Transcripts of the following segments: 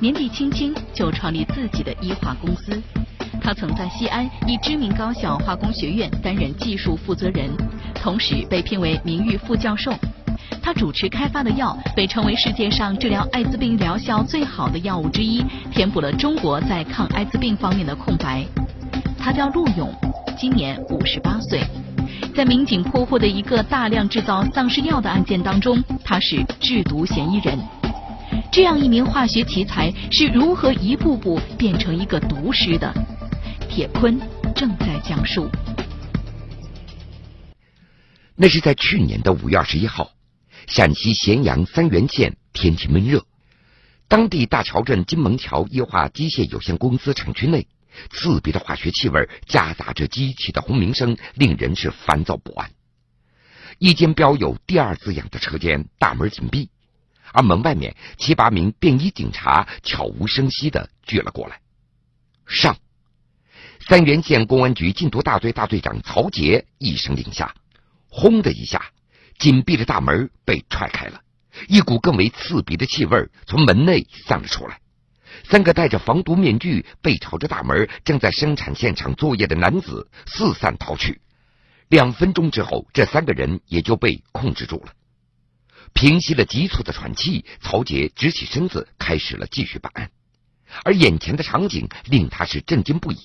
年纪轻轻就创立自己的医化公司。他曾在西安一知名高校化工学院担任技术负责人，同时被聘为名誉副教授。他主持开发的药被称为世界上治疗艾滋病疗效最好的药物之一，填补了中国在抗艾滋病方面的空白。他叫陆勇，今年五十八岁。在民警破获的一个大量制造丧尸药的案件当中，他是制毒嫌疑人。这样一名化学奇才是如何一步步变成一个毒师的？铁坤正在讲述。那是在去年的五月二十一号，陕西咸阳三原县天气闷热，当地大桥镇金门桥液化机械有限公司厂区内，刺鼻的化学气味夹杂着机器的轰鸣声，令人是烦躁不安。一间标有“第二”字样的车间大门紧闭，而门外面七八名便衣警察悄无声息的聚了过来。上。三原县公安局禁毒大队大队长曹杰一声令下，轰的一下，紧闭的大门被踹开了，一股更为刺鼻的气味从门内散了出来。三个戴着防毒面具、背朝着大门、正在生产现场作业的男子四散逃去。两分钟之后，这三个人也就被控制住了。平息了急促的喘气，曹杰直起身子，开始了继续办案。而眼前的场景令他是震惊不已。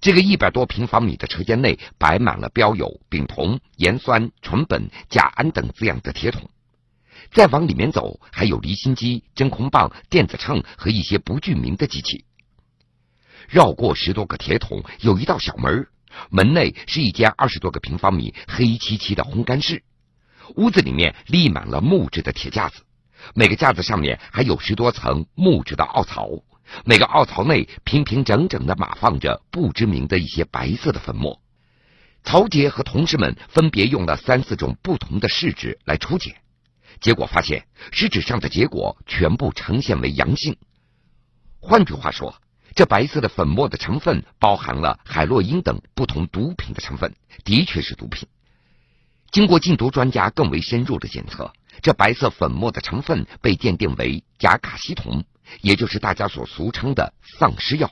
这个一百多平方米的车间内摆满了标有丙酮、盐酸、醇苯、甲胺等字样的铁桶，再往里面走，还有离心机、真空棒、电子秤和一些不具名的机器。绕过十多个铁桶，有一道小门，门内是一间二十多个平方米黑漆漆的烘干室，屋子里面立满了木质的铁架子，每个架子上面还有十多层木质的凹槽。每个凹槽内平平整整的码放着不知名的一些白色的粉末。曹杰和同事们分别用了三四种不同的试纸来初检，结果发现试纸上的结果全部呈现为阳性。换句话说，这白色的粉末的成分包含了海洛因等不同毒品的成分，的确是毒品。经过禁毒专家更为深入的检测，这白色粉末的成分被鉴定为甲卡西酮。也就是大家所俗称的丧尸药，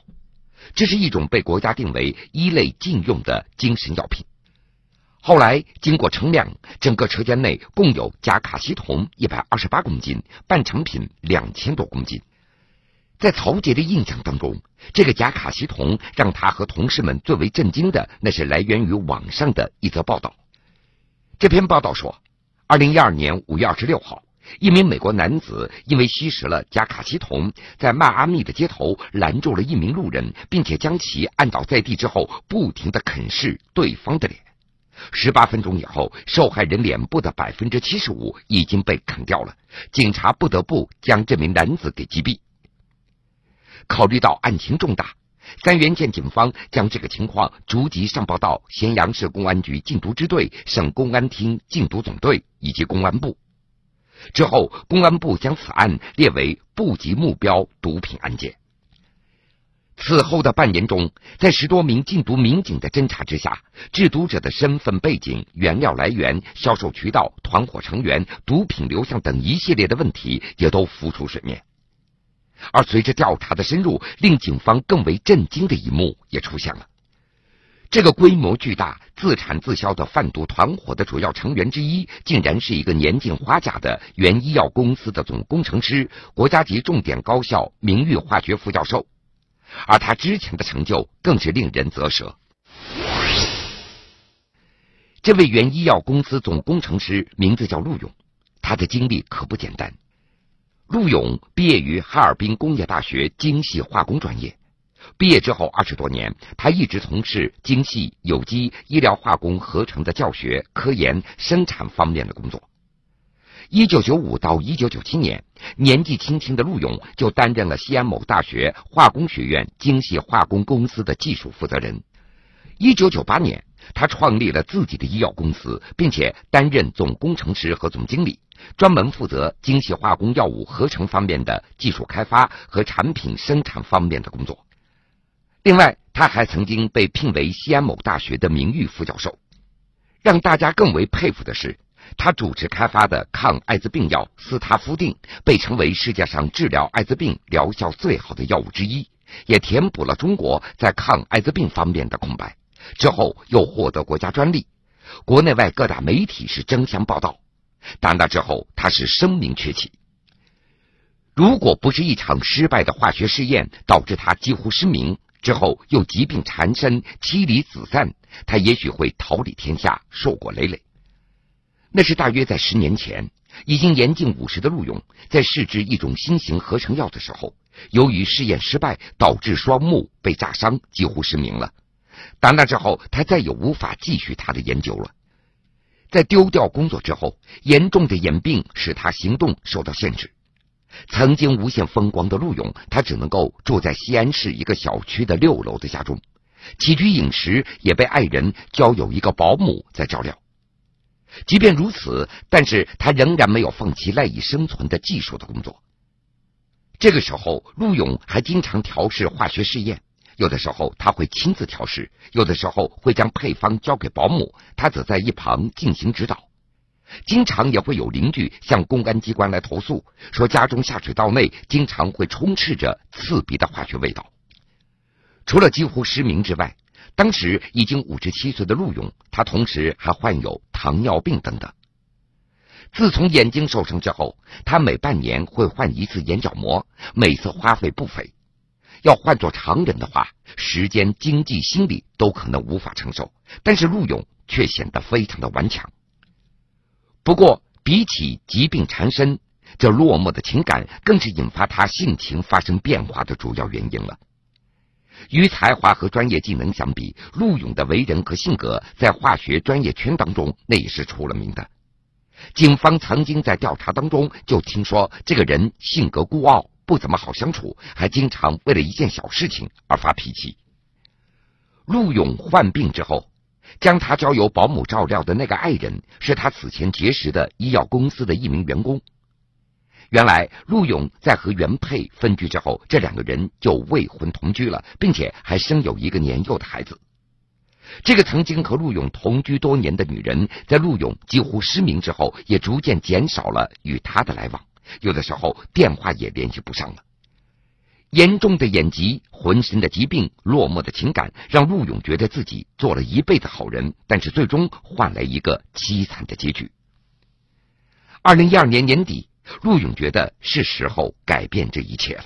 这是一种被国家定为一类禁用的精神药品。后来经过称量，整个车间内共有甲卡西酮一百二十八公斤，半成品两千多公斤。在曹杰的印象当中，这个甲卡西酮让他和同事们最为震惊的，那是来源于网上的一则报道。这篇报道说，二零一二年五月二十六号。一名美国男子因为吸食了甲卡西酮，在迈阿密的街头拦住了一名路人，并且将其按倒在地之后，不停的啃噬对方的脸。十八分钟以后，受害人脸部的百分之七十五已经被啃掉了，警察不得不将这名男子给击毙。考虑到案情重大，三原县警方将这个情况逐级上报到咸阳市公安局禁毒支队、省公安厅禁毒总队以及公安部。之后，公安部将此案列为部级目标毒品案件。此后的半年中，在十多名禁毒民警的侦查之下，制毒者的身份背景、原料来源、销售渠道、团伙成员、毒品流向等一系列的问题也都浮出水面。而随着调查的深入，令警方更为震惊的一幕也出现了。这个规模巨大、自产自销的贩毒团伙的主要成员之一，竟然是一个年近花甲的原医药公司的总工程师，国家级重点高校名誉化学副教授。而他之前的成就更是令人啧舌。这位原医药公司总工程师名字叫陆勇，他的经历可不简单。陆勇毕业于哈尔滨工业大学精细化工专业。毕业之后二十多年，他一直从事精细、有机、医疗化工合成的教学、科研、生产方面的工作。一九九五到一九九七年，年纪轻轻的陆勇就担任了西安某大学化工学院精细化工公司的技术负责人。一九九八年，他创立了自己的医药公司，并且担任总工程师和总经理，专门负责精细化工药物合成方面的技术开发和产品生产方面的工作。另外，他还曾经被聘为西安某大学的名誉副教授。让大家更为佩服的是，他主持开发的抗艾滋病药司他夫定被称为世界上治疗艾滋病疗效最好的药物之一，也填补了中国在抗艾滋病方面的空白。之后又获得国家专利，国内外各大媒体是争相报道。打那之后，他是声名鹊起。如果不是一场失败的化学试验导致他几乎失明，之后又疾病缠身、妻离子散，他也许会桃李天下、硕果累累。那是大约在十年前，已经年近五十的陆勇在试制一种新型合成药的时候，由于试验失败，导致双目被炸伤，几乎失明了。打那之后，他再也无法继续他的研究了。在丢掉工作之后，严重的眼病使他行动受到限制。曾经无限风光的陆勇，他只能够住在西安市一个小区的六楼的家中，起居饮食也被爱人交有一个保姆在照料。即便如此，但是他仍然没有放弃赖以生存的技术的工作。这个时候，陆勇还经常调试化学试验。有的时候他会亲自调试，有的时候会将配方交给保姆，他则在一旁进行指导。经常也会有邻居向公安机关来投诉，说家中下水道内经常会充斥着刺鼻的化学味道。除了几乎失明之外，当时已经五十七岁的陆勇，他同时还患有糖尿病等等。自从眼睛受伤之后，他每半年会换一次眼角膜，每次花费不菲。要换做常人的话，时间、经济、心理都可能无法承受，但是陆勇却显得非常的顽强。不过，比起疾病缠身，这落寞的情感更是引发他性情发生变化的主要原因了。与才华和专业技能相比，陆勇的为人和性格在化学专业圈当中那也是出了名的。警方曾经在调查当中就听说，这个人性格孤傲。不怎么好相处，还经常为了一件小事情而发脾气。陆勇患病之后，将他交由保姆照料的那个爱人，是他此前结识的医药公司的一名员工。原来，陆勇在和原配分居之后，这两个人就未婚同居了，并且还生有一个年幼的孩子。这个曾经和陆勇同居多年的女人，在陆勇几乎失明之后，也逐渐减少了与他的来往。有的时候电话也联系不上了。严重的眼疾、浑身的疾病、落寞的情感，让陆勇觉得自己做了一辈子好人，但是最终换来一个凄惨的结局。二零一二年年底，陆勇觉得是时候改变这一切了。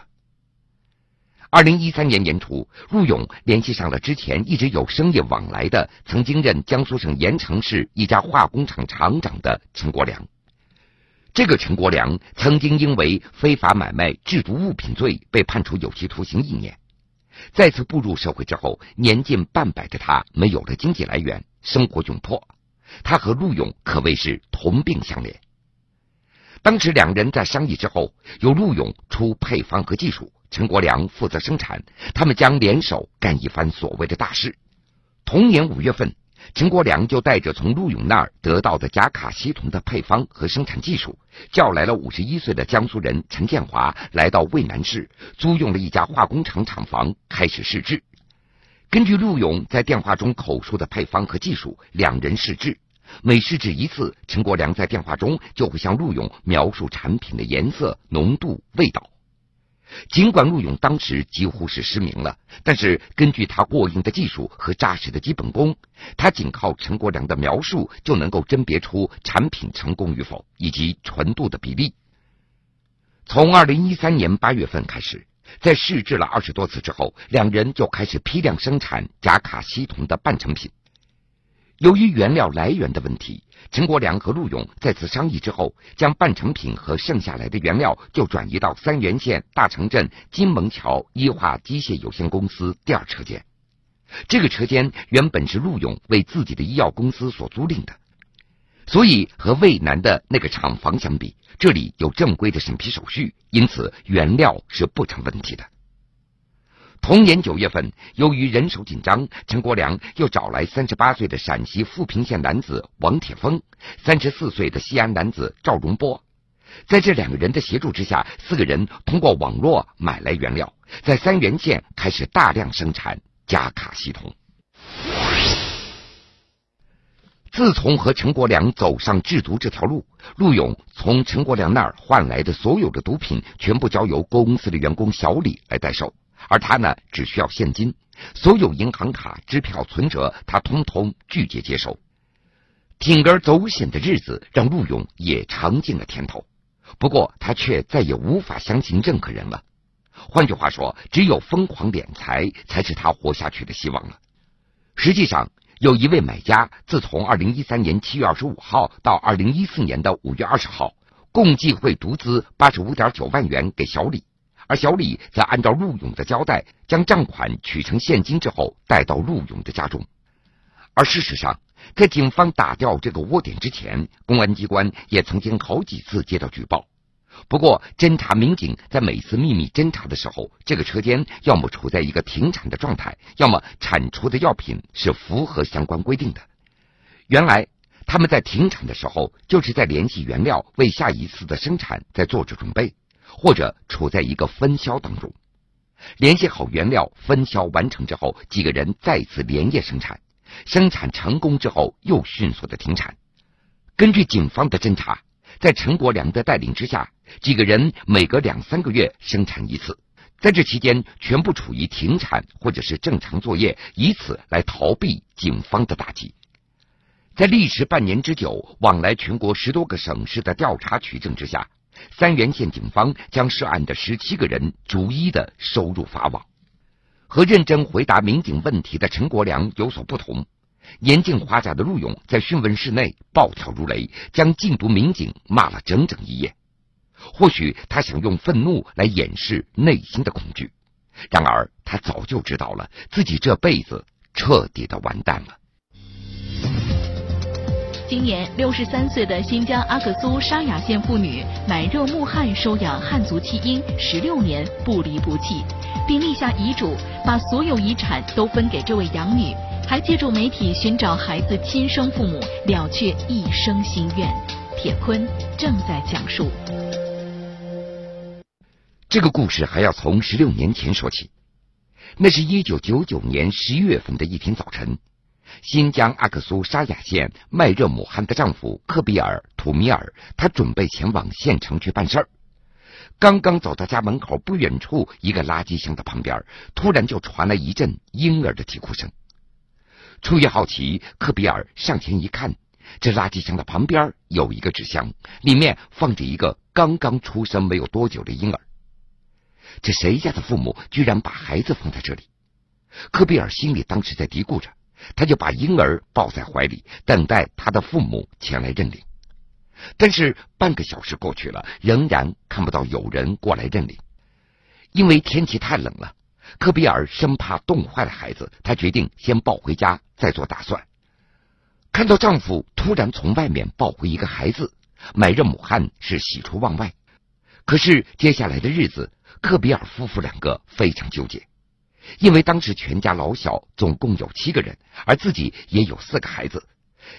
二零一三年年初，陆勇联系上了之前一直有生意往来的、曾经任江苏省盐城市一家化工厂厂长的陈国良。这个陈国良曾经因为非法买卖制毒物品罪被判处有期徒刑一年。再次步入社会之后，年近半百的他没有了经济来源，生活窘迫。他和陆勇可谓是同病相怜。当时两人在商议之后，由陆勇出配方和技术，陈国良负责生产，他们将联手干一番所谓的大事。同年五月份。陈国良就带着从陆勇那儿得到的甲卡西酮的配方和生产技术，叫来了五十一岁的江苏人陈建华，来到渭南市租用了一家化工厂厂房，开始试制。根据陆勇在电话中口述的配方和技术，两人试制。每试制一次，陈国良在电话中就会向陆勇描述产品的颜色、浓度、味道。尽管陆勇当时几乎是失明了，但是根据他过硬的技术和扎实的基本功，他仅靠陈国良的描述就能够甄别出产品成功与否以及纯度的比例。从二零一三年八月份开始，在试制了二十多次之后，两人就开始批量生产甲卡西酮的半成品。由于原料来源的问题。陈国良和陆勇在此商议之后，将半成品和剩下来的原料就转移到三原县大城镇金蒙桥医化机械有限公司第二车间。这个车间原本是陆勇为自己的医药公司所租赁的，所以和渭南的那个厂房相比，这里有正规的审批手续，因此原料是不成问题的。同年九月份，由于人手紧张，陈国良又找来三十八岁的陕西富平县男子王铁峰，三十四岁的西安男子赵荣波。在这两个人的协助之下，四个人通过网络买来原料，在三原县开始大量生产加卡系统。自从和陈国良走上制毒这条路，陆勇从陈国良那儿换来的所有的毒品，全部交由公司的员工小李来代收，而他呢，只需要现金，所有银行卡、支票、存折，他通通拒绝接收。铤而走险的日子让陆勇也尝尽了甜头，不过他却再也无法相信任何人了。换句话说，只有疯狂敛财才是他活下去的希望了。实际上，有一位买家自从二零一三年七月二十五号到二零一四年的五月二十号，共计会独资八十五点九万元给小李，而小李则按照陆勇的交代，将账款取成现金之后带到陆勇的家中。而事实上，在警方打掉这个窝点之前，公安机关也曾经好几次接到举报。不过，侦查民警在每次秘密侦查的时候，这个车间要么处在一个停产的状态，要么产出的药品是符合相关规定的。原来，他们在停产的时候，就是在联系原料，为下一次的生产在做着准备，或者处在一个分销当中。联系好原料，分销完成之后，几个人再次连夜生产。生产成功之后，又迅速的停产。根据警方的侦查，在陈国良的带领之下，几个人每隔两三个月生产一次，在这期间全部处于停产或者是正常作业，以此来逃避警方的打击。在历时半年之久、往来全国十多个省市的调查取证之下，三原县警方将涉案的十七个人逐一的收入法网。和认真回答民警问题的陈国良有所不同，年近花甲的陆勇在讯问室内暴跳如雷，将禁毒民警骂了整整一夜。或许他想用愤怒来掩饰内心的恐惧，然而他早就知道了自己这辈子彻底的完蛋了。今年六十三岁的新疆阿克苏沙雅县妇女买热木汉收养汉族弃婴十六年不离不弃，并立下遗嘱，把所有遗产都分给这位养女，还借助媒体寻找孩子亲生父母，了却一生心愿。铁坤正在讲述这个故事，还要从十六年前说起。那是一九九九年十一月份的一天早晨。新疆阿克苏沙雅县麦热姆汗的丈夫克比尔·图米尔，他准备前往县城去办事儿。刚刚走到家门口不远处一个垃圾箱的旁边，突然就传来一阵婴儿的啼哭声。出于好奇，克比尔上前一看，这垃圾箱的旁边有一个纸箱，里面放着一个刚刚出生没有多久的婴儿。这谁家的父母居然把孩子放在这里？克比尔心里当时在嘀咕着。他就把婴儿抱在怀里，等待他的父母前来认领。但是半个小时过去了，仍然看不到有人过来认领。因为天气太冷了，科比尔生怕冻坏了孩子，他决定先抱回家再做打算。看到丈夫突然从外面抱回一个孩子，买热姆汗是喜出望外。可是接下来的日子，科比尔夫妇两个非常纠结。因为当时全家老小总共有七个人，而自己也有四个孩子，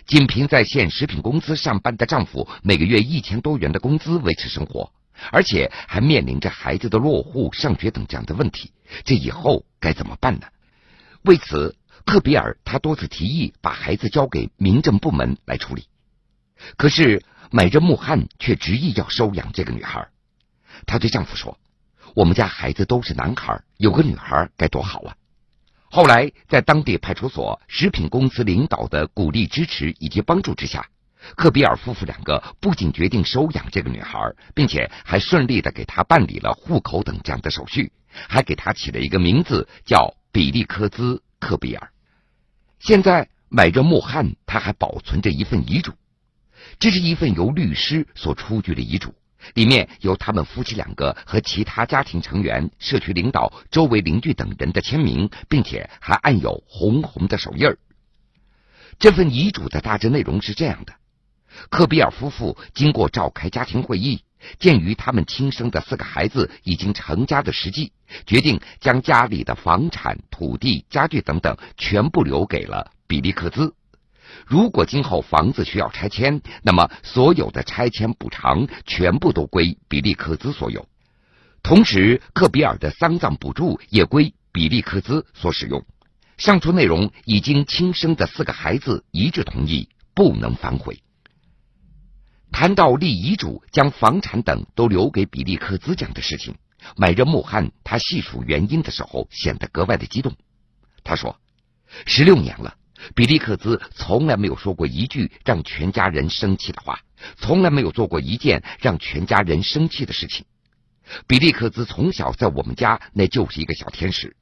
仅凭在县食品公司上班的丈夫每个月一千多元的工资维持生活，而且还面临着孩子的落户、上学等这样的问题，这以后该怎么办呢？为此，克比尔他多次提议把孩子交给民政部门来处理，可是买着木汉却执意要收养这个女孩。她对丈夫说。我们家孩子都是男孩，有个女孩该多好啊！后来在当地派出所、食品公司领导的鼓励、支持以及帮助之下，科比尔夫妇两个不仅决定收养这个女孩，并且还顺利的给她办理了户口等这样的手续，还给她起了一个名字叫比利科兹·科比尔。现在买着木汉，他还保存着一份遗嘱，这是一份由律师所出具的遗嘱。里面有他们夫妻两个和其他家庭成员、社区领导、周围邻居等人的签名，并且还按有红红的手印儿。这份遗嘱的大致内容是这样的：科比尔夫妇经过召开家庭会议，鉴于他们亲生的四个孩子已经成家的实际，决定将家里的房产、土地、家具等等全部留给了比利克兹。如果今后房子需要拆迁，那么所有的拆迁补偿全部都归比利克兹所有，同时克比尔的丧葬补助也归比利克兹所使用。上述内容已经亲生的四个孩子一致同意，不能反悔。谈到立遗嘱将房产等都留给比利克兹讲的事情，买人穆汉他细数原因的时候显得格外的激动。他说：“十六年了，比利克兹从来没有说过一句让全家人生气的话，从来没有做过一件让全家人生气的事情。比利克兹从小在我们家那就是一个小天使，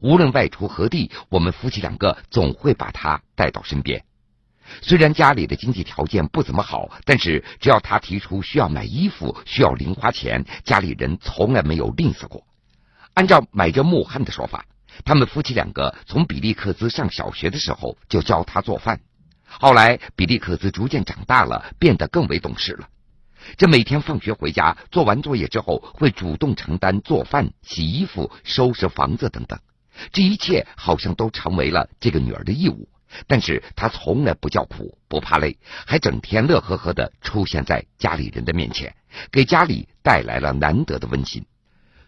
无论外出何地，我们夫妻两个总会把他带到身边。”虽然家里的经济条件不怎么好，但是只要他提出需要买衣服、需要零花钱，家里人从来没有吝啬过。按照买着穆汉的说法，他们夫妻两个从比利克兹上小学的时候就教他做饭。后来比利克兹逐渐长大了，变得更为懂事了。这每天放学回家，做完作业之后，会主动承担做饭、洗衣服、收拾房子等等。这一切好像都成为了这个女儿的义务。但是她从来不叫苦，不怕累，还整天乐呵呵的出现在家里人的面前，给家里带来了难得的温馨。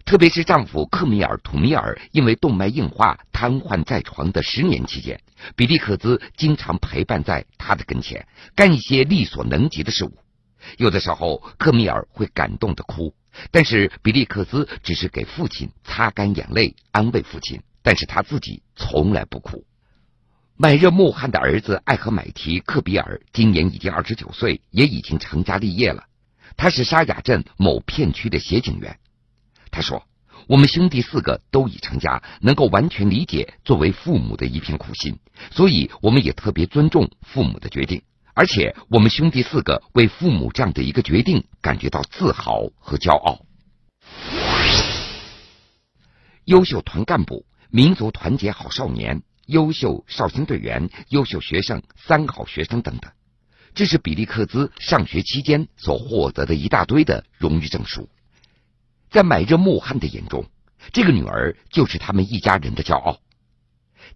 特别是丈夫克米尔·图米尔因为动脉硬化瘫痪在床的十年期间，比利克兹经常陪伴在他的跟前，干一些力所能及的事物。有的时候，克米尔会感动的哭，但是比利克兹只是给父亲擦干眼泪，安慰父亲，但是他自己从来不哭。买热穆罕的儿子艾和买提克比尔今年已经二十九岁，也已经成家立业了。他是沙雅镇某片区的协警员。他说：“我们兄弟四个都已成家，能够完全理解作为父母的一片苦心，所以我们也特别尊重父母的决定。而且我们兄弟四个为父母这样的一个决定感觉到自豪和骄傲。”优秀团干部，民族团结好少年。优秀少先队员、优秀学生、三好学生等等，这是比利克兹上学期间所获得的一大堆的荣誉证书。在买热穆汉的眼中，这个女儿就是他们一家人的骄傲。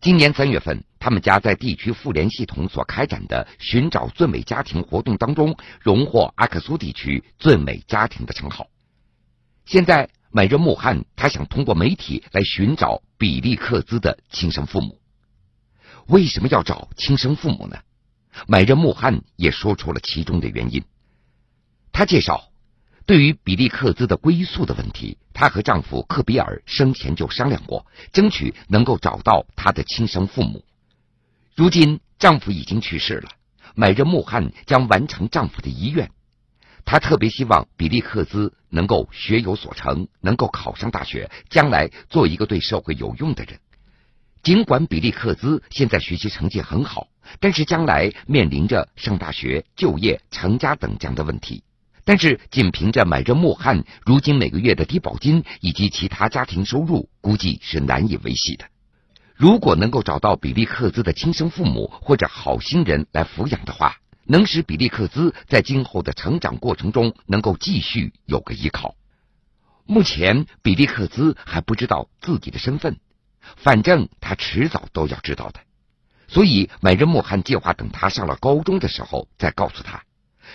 今年三月份，他们家在地区妇联系统所开展的寻找最美家庭活动当中，荣获阿克苏地区最美家庭的称号。现在，买热穆汉他想通过媒体来寻找比利克兹的亲生父母。为什么要找亲生父母呢？买热穆汉也说出了其中的原因。他介绍，对于比利克兹的归宿的问题，她和丈夫克比尔生前就商量过，争取能够找到她的亲生父母。如今丈夫已经去世了，买热穆汉将完成丈夫的遗愿。她特别希望比利克兹能够学有所成，能够考上大学，将来做一个对社会有用的人。尽管比利克兹现在学习成绩很好，但是将来面临着上大学、就业、成家等这样的问题。但是仅凭着买着木汉如今每个月的低保金以及其他家庭收入，估计是难以维系的。如果能够找到比利克兹的亲生父母或者好心人来抚养的话，能使比利克兹在今后的成长过程中能够继续有个依靠。目前比利克兹还不知道自己的身份。反正他迟早都要知道的，所以买人莫汉计划等他上了高中的时候再告诉他。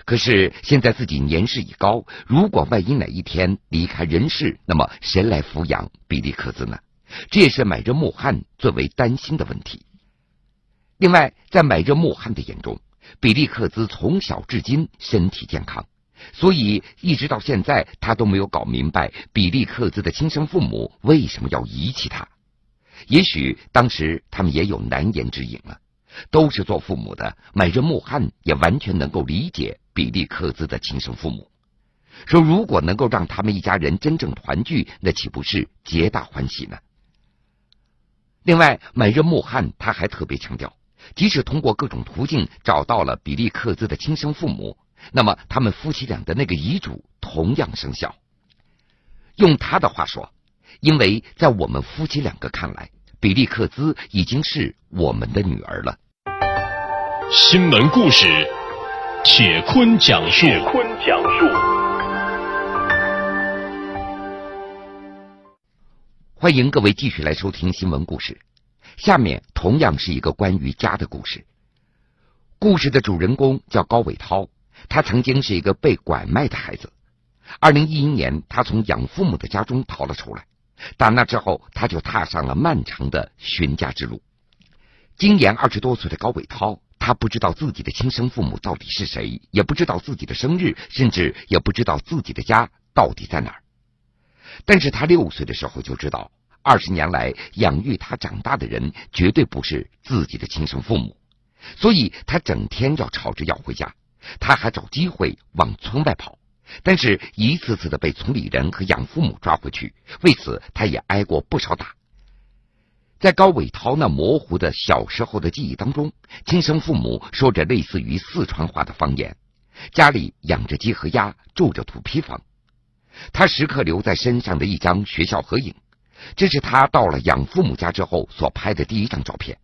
可是现在自己年事已高，如果万一哪一天离开人世，那么谁来抚养比利克兹呢？这也是买人莫汉最为担心的问题。另外，在买人莫汉的眼中，比利克兹从小至今身体健康，所以一直到现在他都没有搞明白比利克兹的亲生父母为什么要遗弃他。也许当时他们也有难言之隐了。都是做父母的，买着穆汉也完全能够理解比利克兹的亲生父母。说如果能够让他们一家人真正团聚，那岂不是皆大欢喜呢？另外，买着穆汉他还特别强调，即使通过各种途径找到了比利克兹的亲生父母，那么他们夫妻俩的那个遗嘱同样生效。用他的话说。因为在我们夫妻两个看来，比利克兹已经是我们的女儿了。新闻故事，铁坤讲述。铁坤讲述。欢迎各位继续来收听新闻故事。下面同样是一个关于家的故事。故事的主人公叫高伟涛，他曾经是一个被拐卖的孩子。二零一一年，他从养父母的家中逃了出来。打那之后，他就踏上了漫长的寻家之路。今年二十多岁的高伟涛，他不知道自己的亲生父母到底是谁，也不知道自己的生日，甚至也不知道自己的家到底在哪儿。但是他六岁的时候就知道，二十年来养育他长大的人绝对不是自己的亲生父母，所以他整天要吵着要回家，他还找机会往村外跑，但是一次次的被村里人和养父母抓回去，为此他也挨过不少打。在高伟涛那模糊的小时候的记忆当中，亲生父母说着类似于四川话的方言，家里养着鸡和鸭，住着土坯房。他时刻留在身上的一张学校合影，这是他到了养父母家之后所拍的第一张照片。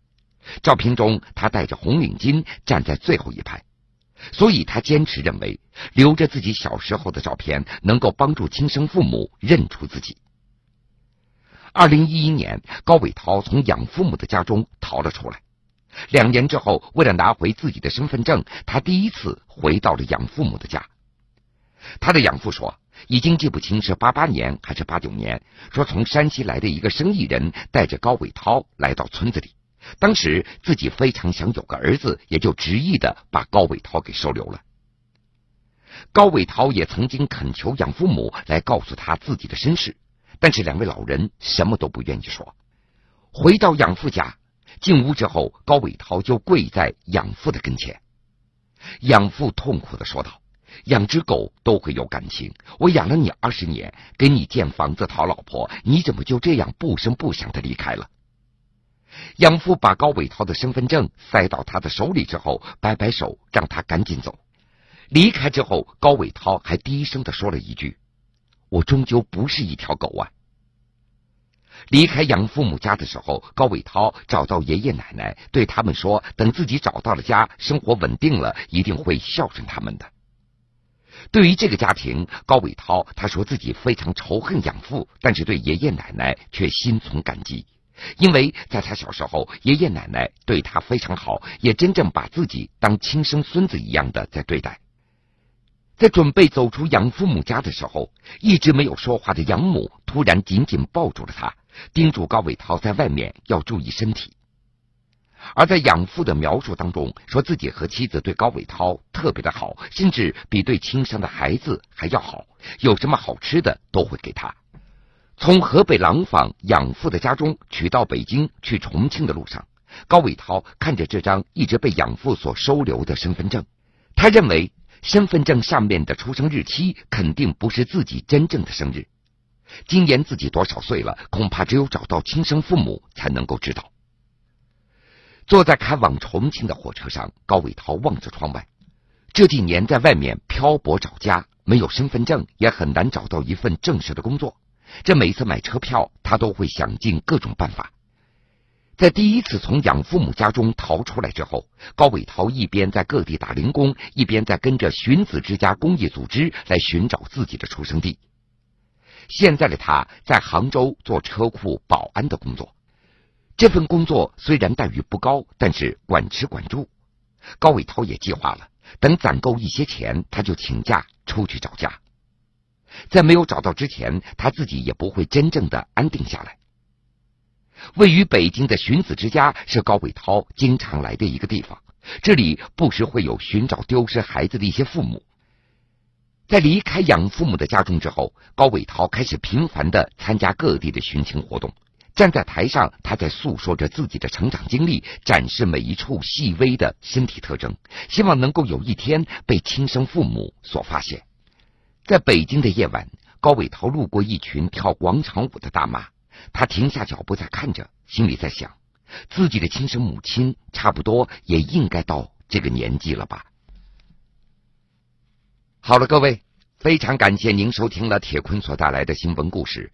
照片中，他戴着红领巾站在最后一排，所以他坚持认为，留着自己小时候的照片能够帮助亲生父母认出自己。二零一一年，高伟涛从养父母的家中逃了出来。两年之后，为了拿回自己的身份证，他第一次回到了养父母的家。他的养父说，已经记不清是八八年还是八九年，说从山西来的一个生意人带着高伟涛来到村子里，当时自己非常想有个儿子，也就执意的把高伟涛给收留了。高伟涛也曾经恳求养父母来告诉他自己的身世。但是两位老人什么都不愿意说。回到养父家，进屋之后，高伟涛就跪在养父的跟前。养父痛苦的说道：“养只狗都会有感情，我养了你二十年，给你建房子、讨老婆，你怎么就这样不声不响的离开了？”养父把高伟涛的身份证塞到他的手里之后，摆摆手，让他赶紧走。离开之后，高伟涛还低声的说了一句。我终究不是一条狗啊！离开养父母家的时候，高伟涛找到爷爷奶奶，对他们说：“等自己找到了家，生活稳定了，一定会孝顺他们的。”对于这个家庭，高伟涛他说自己非常仇恨养父，但是对爷爷奶奶却心存感激，因为在他小时候，爷爷奶奶对他非常好，也真正把自己当亲生孙子一样的在对待。在准备走出养父母家的时候，一直没有说话的养母突然紧紧抱住了他，叮嘱高伟涛在外面要注意身体。而在养父的描述当中，说自己和妻子对高伟涛特别的好，甚至比对亲生的孩子还要好，有什么好吃的都会给他。从河北廊坊养父的家中取到北京去重庆的路上，高伟涛看着这张一直被养父所收留的身份证，他认为。身份证上面的出生日期肯定不是自己真正的生日，今年自己多少岁了？恐怕只有找到亲生父母才能够知道。坐在开往重庆的火车上，高伟涛望着窗外，这几年在外面漂泊找家，没有身份证也很难找到一份正式的工作。这每次买车票，他都会想尽各种办法。在第一次从养父母家中逃出来之后，高伟涛一边在各地打零工，一边在跟着寻子之家公益组织来寻找自己的出生地。现在的他在杭州做车库保安的工作，这份工作虽然待遇不高，但是管吃管住。高伟涛也计划了，等攒够一些钱，他就请假出去找家。在没有找到之前，他自己也不会真正的安定下来。位于北京的寻子之家是高伟涛经常来的一个地方，这里不时会有寻找丢失孩子的一些父母。在离开养父母的家中之后，高伟涛开始频繁的参加各地的寻亲活动。站在台上，他在诉说着自己的成长经历，展示每一处细微的身体特征，希望能够有一天被亲生父母所发现。在北京的夜晚，高伟涛路过一群跳广场舞的大妈。他停下脚步，在看着，心里在想：自己的亲生母亲差不多也应该到这个年纪了吧。好了，各位，非常感谢您收听了铁坤所带来的新闻故事。